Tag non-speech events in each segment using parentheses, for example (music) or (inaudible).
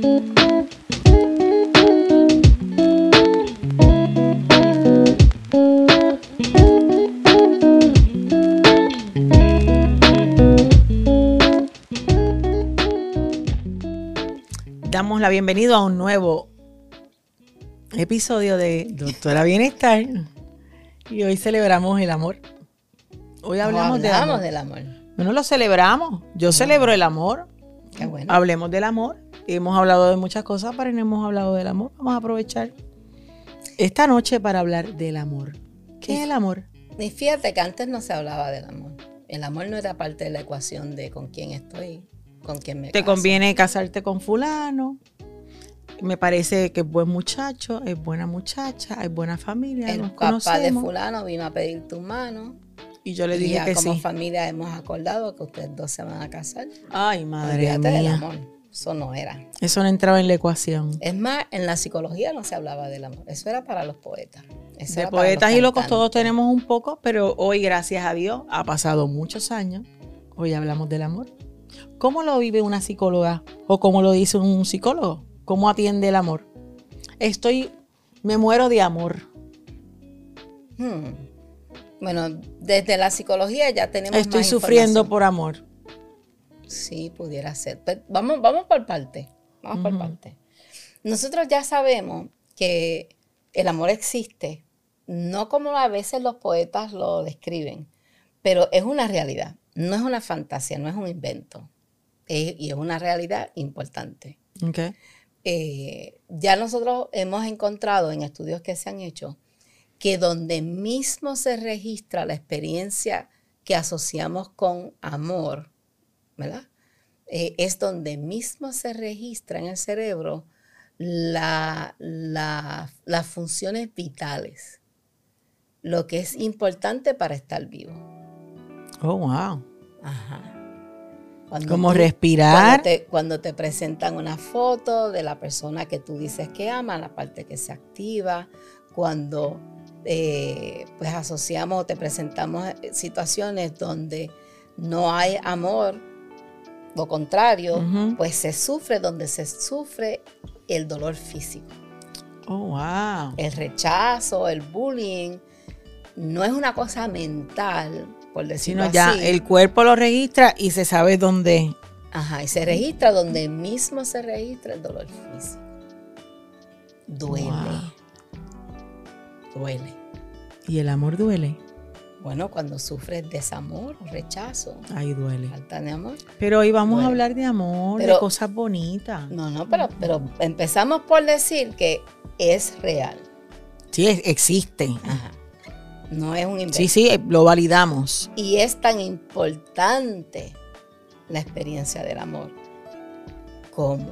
Damos la bienvenida a un nuevo episodio de Doctora Bienestar y hoy celebramos el amor. Hoy hablamos, del, amor. del amor. Bueno, lo celebramos. Yo celebro el amor. Qué bueno. Hablemos del amor. Hemos hablado de muchas cosas, pero no hemos hablado del amor. Vamos a aprovechar esta noche para hablar del amor. ¿Qué es el amor? Y fíjate que antes no se hablaba del amor. El amor no era parte de la ecuación de con quién estoy, con quién me Te caso. conviene casarte con fulano. Me parece que es buen muchacho, es buena muchacha, es buena familia. El nos papá de fulano vino a pedir tu mano. Y yo le y dije ya que como sí. familia hemos acordado que ustedes dos se van a casar. Ay, madre Olvídate del mía. amor. Eso no era. Eso no entraba en la ecuación. Es más, en la psicología no se hablaba del amor. Eso era para los poetas. Eso De poetas y locos todos tenemos un poco, pero hoy, gracias a Dios, ha pasado muchos años. Hoy hablamos del amor. ¿Cómo lo vive una psicóloga? ¿O cómo lo dice un psicólogo? ¿Cómo atiende el amor? Estoy, me muero de amor. Hmm. Bueno, desde la psicología ya tenemos Estoy más sufriendo por amor. Sí, pudiera ser. Pero vamos, vamos por parte. Vamos por parte. Nosotros ya sabemos que el amor existe, no como a veces los poetas lo describen, pero es una realidad. No es una fantasía, no es un invento. Es- y es una realidad importante. Ok. eh, ya nosotros hemos encontrado en estudios que se han hecho que donde mismo se registra la experiencia que asociamos con amor, ¿verdad? Eh, es donde mismo se registra en el cerebro la- la- las funciones vitales, lo que es importante para estar vivo. Oh, wow. Ajá. Cuando Como tú- respirar. Cuando te, cuando te presentan una foto de la persona que tú dices que ama, la parte que se activa, cuando eh, pues asociamos o te presentamos eh, situaciones donde no hay amor, lo contrario, pues se sufre donde se sufre el dolor físico. Oh, wow. El rechazo, el bullying, no es una cosa mental, por decirlo Sino ya así. el cuerpo lo registra y se sabe dónde. Ajá, y se registra donde mismo se registra el dolor físico. Duele. Wow. Duele. Y el amor duele. Bueno, cuando sufres desamor, rechazo, Ahí duele. falta de amor. Pero hoy vamos a hablar de amor, de cosas bonitas. No, no, pero, pero empezamos por decir que es real. Sí, es- existe. Ajá. No es un invento. Sí, sí, eh, lo validamos. Y es tan importante la experiencia del amor como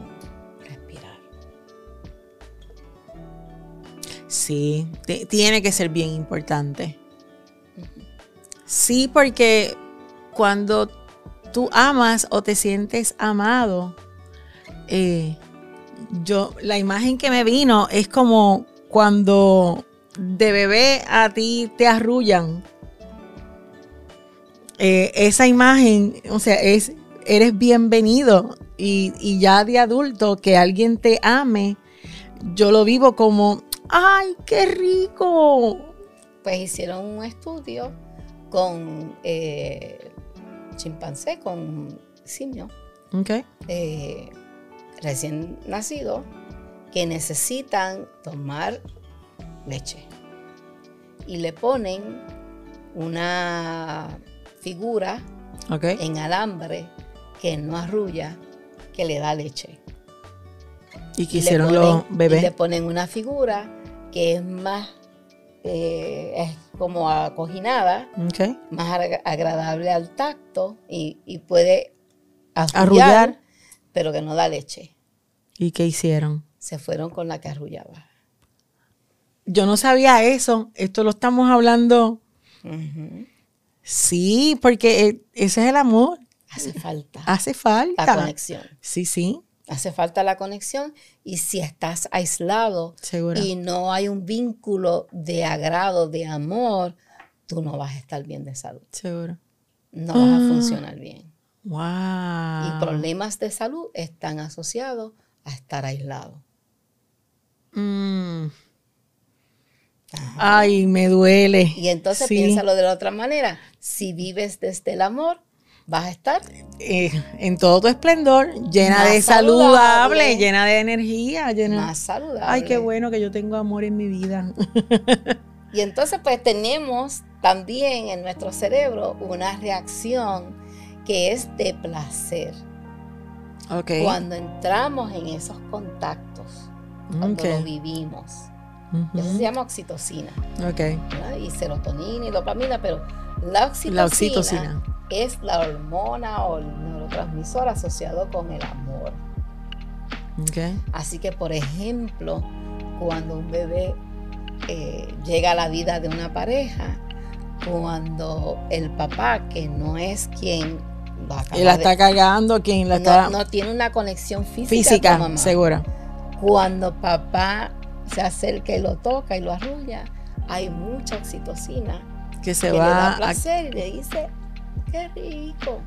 respirar. Sí, te- tiene que ser bien importante. Sí, porque cuando tú amas o te sientes amado, eh, yo, la imagen que me vino es como cuando de bebé a ti te arrullan. Eh, esa imagen, o sea, es, eres bienvenido y, y ya de adulto que alguien te ame, yo lo vivo como, ¡ay, qué rico! Pues hicieron un estudio con eh, chimpancé, con simio, eh, recién nacido, que necesitan tomar leche. Y le ponen una figura en alambre que no arrulla, que le da leche. Y le quisieron ponen- los y le bebés. ponen una figura que es más, eh, es como acojinada, Ok. más agra- agradable al tacto y, y puede arrullar, Arrullar. pero que no da leche. ¿Y qué hicieron? Se fueron con la que arrullaba. Yo no sabía eso. Esto lo estamos hablando. Sí, porque eh, ese es el amor. Hace falta Hace la falta. conexión. Sí, sí, Hace falta la conexión y si estás aislado y no hay un vínculo de agrado, de amor, tú no vas a estar bien de salud. Seguro. No vas a Ah. funcionar bien. Wow. Y problemas de salud están asociados a estar aislado. Mm. Ay, me duele. Y entonces piénsalo de la otra manera. Si vives desde el amor, vas a estar eh, en todo tu esplendor, llena de saludable, llena de energía, llena más saludable. Ay, qué bueno que yo tengo amor en mi vida. (laughs) y entonces pues tenemos también en nuestro cerebro una reacción que es de placer. Okay. Cuando entramos en esos contactos, cuando lo vivimos. Eso se llama oxitocina. Okay. Y serotonina y dopamina, pero la oxitocina, es la hormona o el neurotransmisor asociado con el amor. Okay. Así que, por ejemplo, cuando un bebé eh, llega a la vida de una pareja, cuando el papá, que no es quien y la está cagando, quien la no, está. No tiene una conexión física. Física, con segura. Cuando papá se acerca y lo toca y lo arrulla, hay mucha oxitocina que se que va le da placer y le dice, qué rico.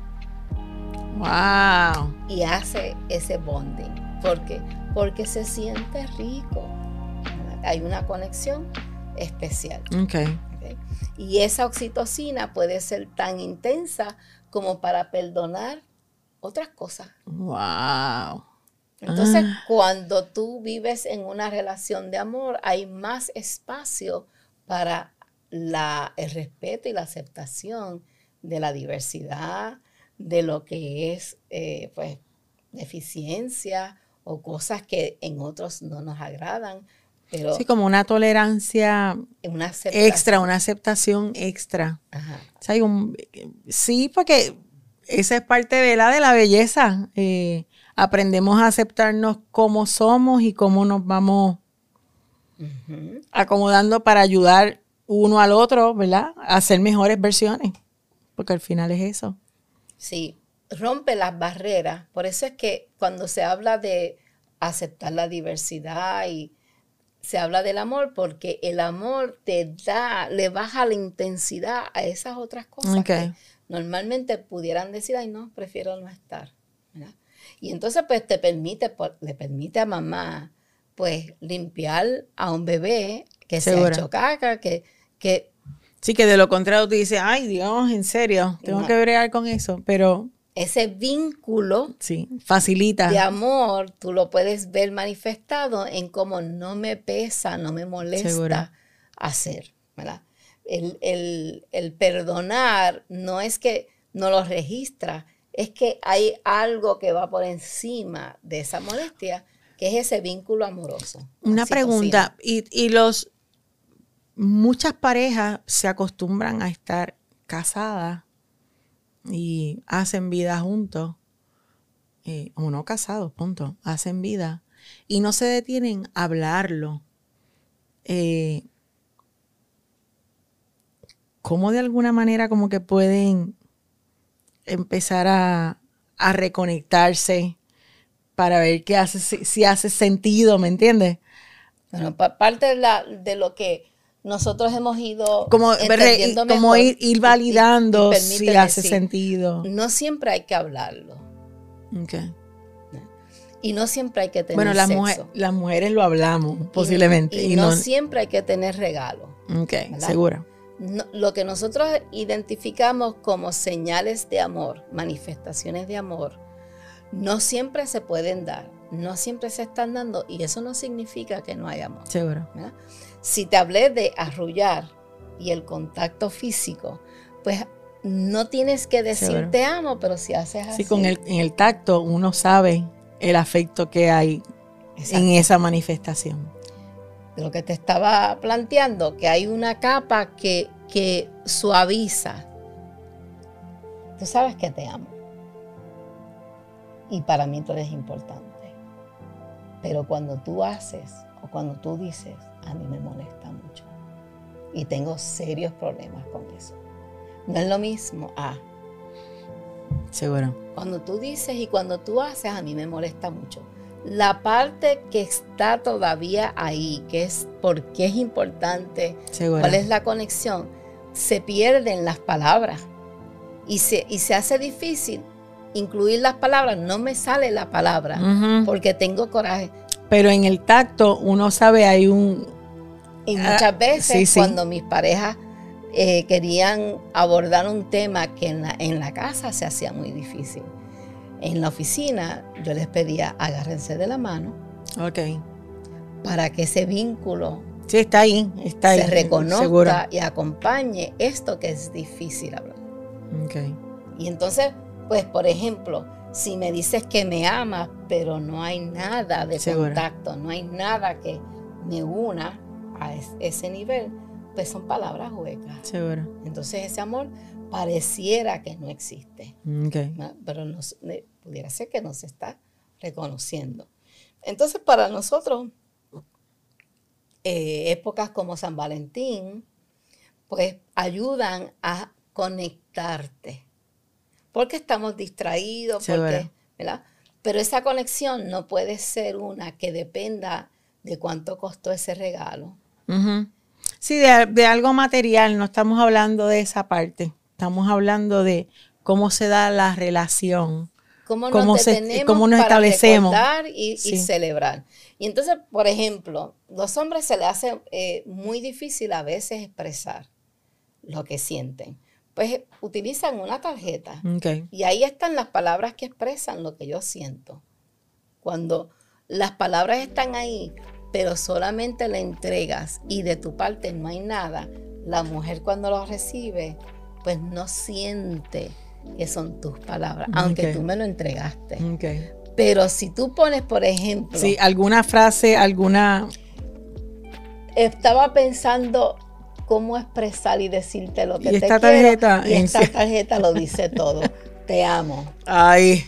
Wow. Y hace ese bonding. ¿Por qué? Porque se siente rico. Hay una conexión especial. Okay. Y esa oxitocina puede ser tan intensa como para perdonar otras cosas. Wow. Entonces, ah. cuando tú vives en una relación de amor, hay más espacio para la, el respeto y la aceptación de la diversidad, de lo que es eh, pues, deficiencia o cosas que en otros no nos agradan. Pero sí, como una tolerancia una extra, una aceptación extra. Ajá. sí, porque esa es parte de la, de la belleza. Eh, aprendemos a aceptarnos como somos y cómo nos vamos acomodando para ayudar uno al otro, ¿verdad? A ser mejores versiones, porque al final es eso. Sí, rompe las barreras. Por eso es que cuando se habla de aceptar la diversidad y se habla del amor, porque el amor te da, le baja la intensidad a esas otras cosas que normalmente pudieran decir, ay no, prefiero no estar. Y entonces pues te permite, le permite a mamá pues limpiar a un bebé que se ha hecho caca, que, que... Sí, que de lo contrario tú dices, ay Dios, en serio, tengo que bregar con eso, pero... Ese vínculo sí, facilita. de amor, tú lo puedes ver manifestado en cómo no me pesa, no me molesta hacer, ¿verdad? El, el, el perdonar no es que no lo registra, es que hay algo que va por encima de esa molestia, que es ese vínculo amoroso. Una pregunta, y, los muchas parejas se acostumbran a estar casadas y hacen vida juntos, eh, o no casados, punto, hacen vida, y no se detienen a hablarlo. Eh, ¿Cómo de alguna manera como que pueden empezar a, reconectarse para ver qué hace, si, hace sentido, ¿me entiendes? Bueno, parte de, la, de lo que nosotros hemos ido como, como ir, validando si hace sentido. No siempre hay que hablarlo. Okay. Y no siempre hay que tener Bueno, las, las mujeres lo hablamos, posiblemente. Y, no, siempre hay que tener regalo. Ok, segura lo que nosotros identificamos como señales de amor, manifestaciones de amor, no siempre se pueden dar, no siempre se están dando y eso no significa que no hay amor. Seguro. Si te hablé de arrullar y el contacto físico, pues no tienes que decir te amo, pero si haces así. Sí, con el, en el tacto uno sabe el afecto que hay en esa manifestación de lo que te estaba planteando, que hay una capa que, que suaviza. Tú sabes que te amo. Y para mí tú eres importante. Pero cuando tú haces o cuando tú dices, a mí me molesta mucho. Y tengo serios problemas con eso. No es lo mismo a. Seguro. Cuando tú dices y cuando tú haces, a mí me molesta mucho la parte que está todavía ahí, que es por qué es importante, cuál es la conexión, se pierde en las palabras y se, y se hace difícil incluir las palabras, no me sale la palabra Ujú. porque tengo coraje. Pero en el tacto uno sabe hay un... Y Ah, muchas veces sí, sí. cuando mis parejas eh, querían abordar un tema que en la, en la casa se hacía muy difícil. En la oficina yo les pedía agárrense de la mano Ok. para que ese vínculo Sí, está ahí, está ahí. se reconozca Seguro. y acompañe esto que es difícil hablar. Ok. Y entonces, pues por ejemplo, si me dices que me amas, pero no hay nada de Seguro. contacto, no hay nada que me una a es- ese nivel, pues son palabras huecas. Seguro. Entonces ese amor pareciera que no existe. ¿no? pero ne- pudiera ser que no se está reconociendo. Entonces para nosotros, eh, épocas como San Valentín, pues ayudan a conectarte, porque estamos distraídos, Seguro. porque, ¿verdad? Pero esa conexión no puede ser una que dependa de cuánto costó ese regalo. Sí, de, de algo material, no estamos hablando de esa parte. Estamos hablando de cómo se da la relación. cómo cómo nos se- detenemos cómo nos para establecemos. y, y Sí. celebrar. Y entonces, por ejemplo, los hombres se les hace eh, muy difícil a veces expresar lo que sienten. Pues utilizan una tarjeta y ahí están las palabras que expresan lo que yo siento. Cuando las palabras están ahí, pero solamente le entregas y de tu parte no hay nada, la mujer cuando lo recibe, pues no siente que son tus palabras, aunque tú me lo entregaste. ok. Pero si tú pones, por ejemplo, Sí, alguna frase, alguna... estaba pensando cómo expresar y decirte lo que Y te esta quiero, tarjeta, y esta tarjeta lo dice todo. (laughs) Te amo. Ay.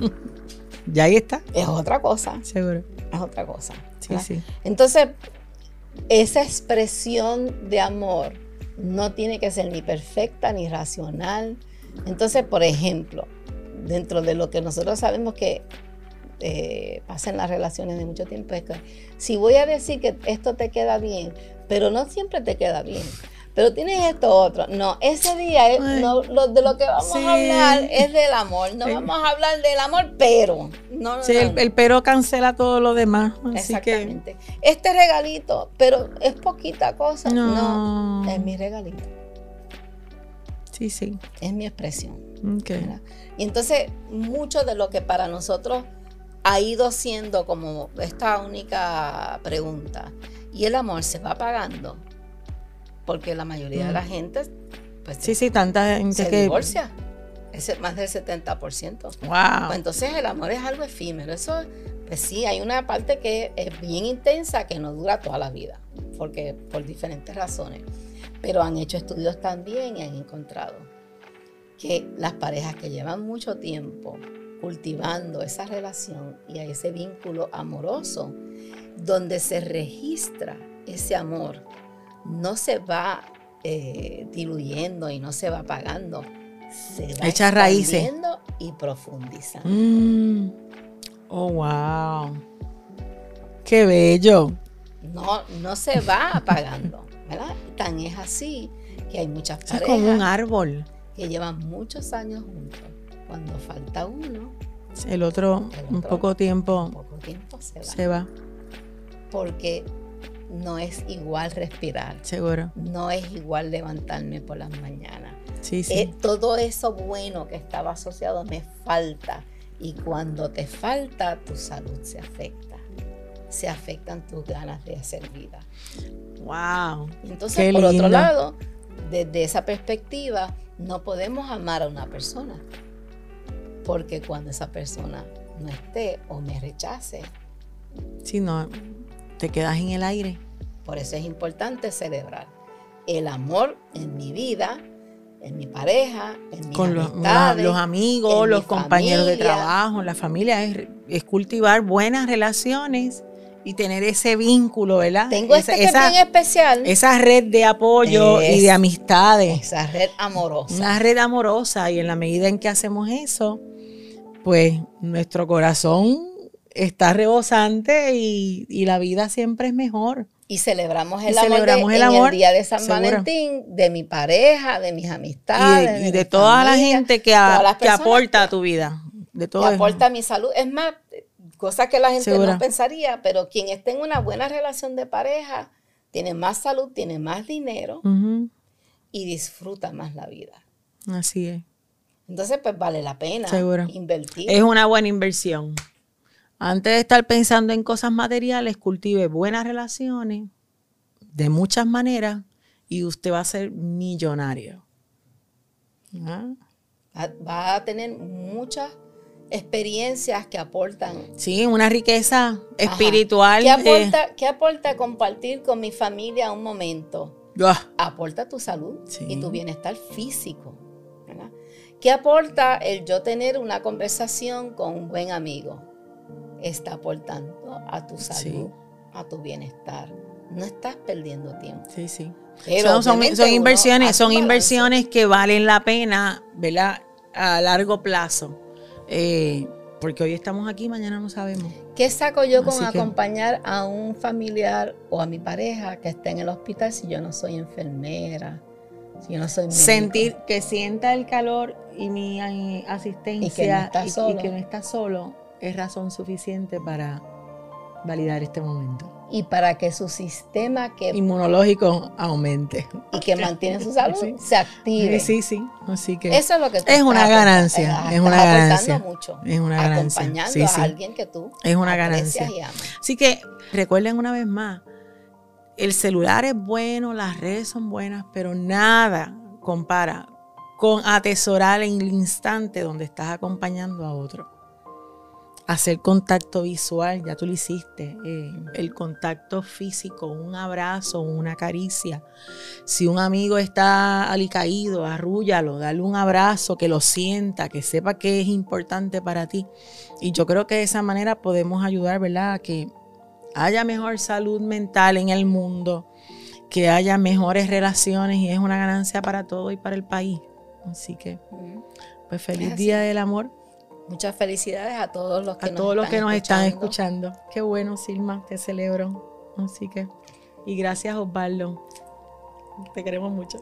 (laughs) ya ahí está. Es otra cosa. Seguro. Es otra cosa. Sí, sí. Entonces, esa expresión de amor no tiene que ser ni perfecta ni racional. Entonces, por ejemplo, dentro de lo que nosotros sabemos que eh, pasa en las relaciones de mucho tiempo, es que si voy a decir que esto te queda bien, pero no siempre te queda bien. Pero tienes esto otro. No, ese día es- no, lo- de lo que vamos Sí. a hablar es del amor. No Sí. vamos a hablar del amor, pero. No, no, Sí, no, el, el pero cancela todo lo demás. Así que. Exactamente. Este regalito, pero es poquita cosa. No. No, es mi regalito, Sí, sí. es mi expresión. Ok. ¿verdad? Y entonces, mucho de lo que para nosotros ha ido siendo como esta única pregunta, y el amor se va pagando, porque la mayoría de la gente pues, Sí, sí, tanta gente se que. divorcia. Es más del 70%. Wow. Pues entonces el amor es algo efímero. Eso, pues sí, hay una parte que es bien intensa que no dura toda la vida, porque por diferentes razones. Pero han hecho estudios también y han encontrado que las parejas que llevan mucho tiempo cultivando esa relación y a ese vínculo amoroso, donde se registra ese amor, no se va eh, diluyendo y no se va apagando, se va Echa raíces. y profundizando. Mm. Oh, wow. Qué bello. No, no se va apagando, ¿verdad? Tan es así que hay muchas Eso es parejas como un árbol. que llevan muchos años juntos. Cuando falta uno, El otro, El un poco tiempo, poco tiempo se va. se va. Porque no es igual respirar, Seguro. no es igual levantarme por las mañanas. Sí, sí. Eh, todo eso bueno que estaba asociado me falta. Y cuando te falta, tu salud se afecta. Se afectan tus ganas de hacer vida. wow. Entonces, Qué por otro lado, desde esa perspectiva, no podemos amar a una persona. Porque cuando esa persona no esté o me rechace, Si no, te quedas en el aire. por eso es importante celebrar el amor en mi vida, en mi pareja, en mis Con los, amigos, los compañeros de trabajo, la familia. Es, es cultivar buenas relaciones y tener ese vínculo, ¿verdad? Tengo esa, este que es bien especial. esa red de apoyo y Es- de amistades. esa red amorosa. Una red amorosa y en la medida en que hacemos eso, pues nuestro corazón está rebosante y, y la vida siempre es mejor. Y celebramos el, Y amor, de- el en amor, el día de San seguro. Valentín, de mi pareja, de mis Y amistades. de, y de toda la gente que, a- aporta a tu vida. De todo que aporta a mi salud. Es más, cosa que la gente Segura. no pensaría, pero quien esté en una buena relación de pareja tiene más salud, tiene más dinero y disfruta más la vida. Así es. Entonces, pues vale la pena Seguro. invertir. Es una buena inversión. Antes de estar pensando en cosas materiales, cultive buenas relaciones de muchas maneras y usted va a ser millonario. Ah, Va, a tener muchas experiencias que aportan. Sí, una riqueza espiritual. ¿Qué eh, aporta, ¿Qué aporta compartir con mi familia un momento? ah, aporta tu salud Sí. y tu bienestar físico. ¿Verdad? ¿Qué aporta el yo tener una conversación con un buen amigo? Está aportando a tu salud, a tu bienestar. No estás perdiendo tiempo. sí, sí. Pero son, inversiones, son inversiones que valen la pena, ¿verdad? A largo plazo. Eh, porque hoy estamos aquí, mañana no sabemos. ¿Qué saco yo con Así que- acompañar a un familiar o a mi pareja que está en el hospital si yo no soy enfermera? Si yo no soy médico? Sentir que sienta el calor y mi asistencia está y- que no está solo es razón suficiente para validar este momento. Y para que su sistema que, Inmunológico aumente. y que mantiene su salud Sí. se active. Sí, sí, sí. Así que Eso es lo que tú Es una ganancia, es una ganancia. mucho. Es una ganancia, Acompañando sí, sí. a alguien que tú Es una ganancia. y amas. Así que recuerden una vez más, el celular es bueno, las redes son buenas, pero nada compara con atesorar en el instante donde estás acompañando a otro. Hacer contacto visual, ya tú lo hiciste. eh, el contacto físico, un abrazo, una caricia. Si un amigo está alicaído, arrúllalo, dale un abrazo, que lo sienta, que sepa que es importante para ti. Y yo creo que de esa manera podemos ayudar, ¿verdad? A que haya mejor salud mental en el mundo, que haya mejores relaciones y es una ganancia para todo y para el país. Así que, pues feliz. Día del Amor Muchas felicidades a todos los que a nos todos los que están nos están escuchando. Qué bueno, Silma, te celebro. Así que, y gracias, Osvaldo. Te queremos mucho.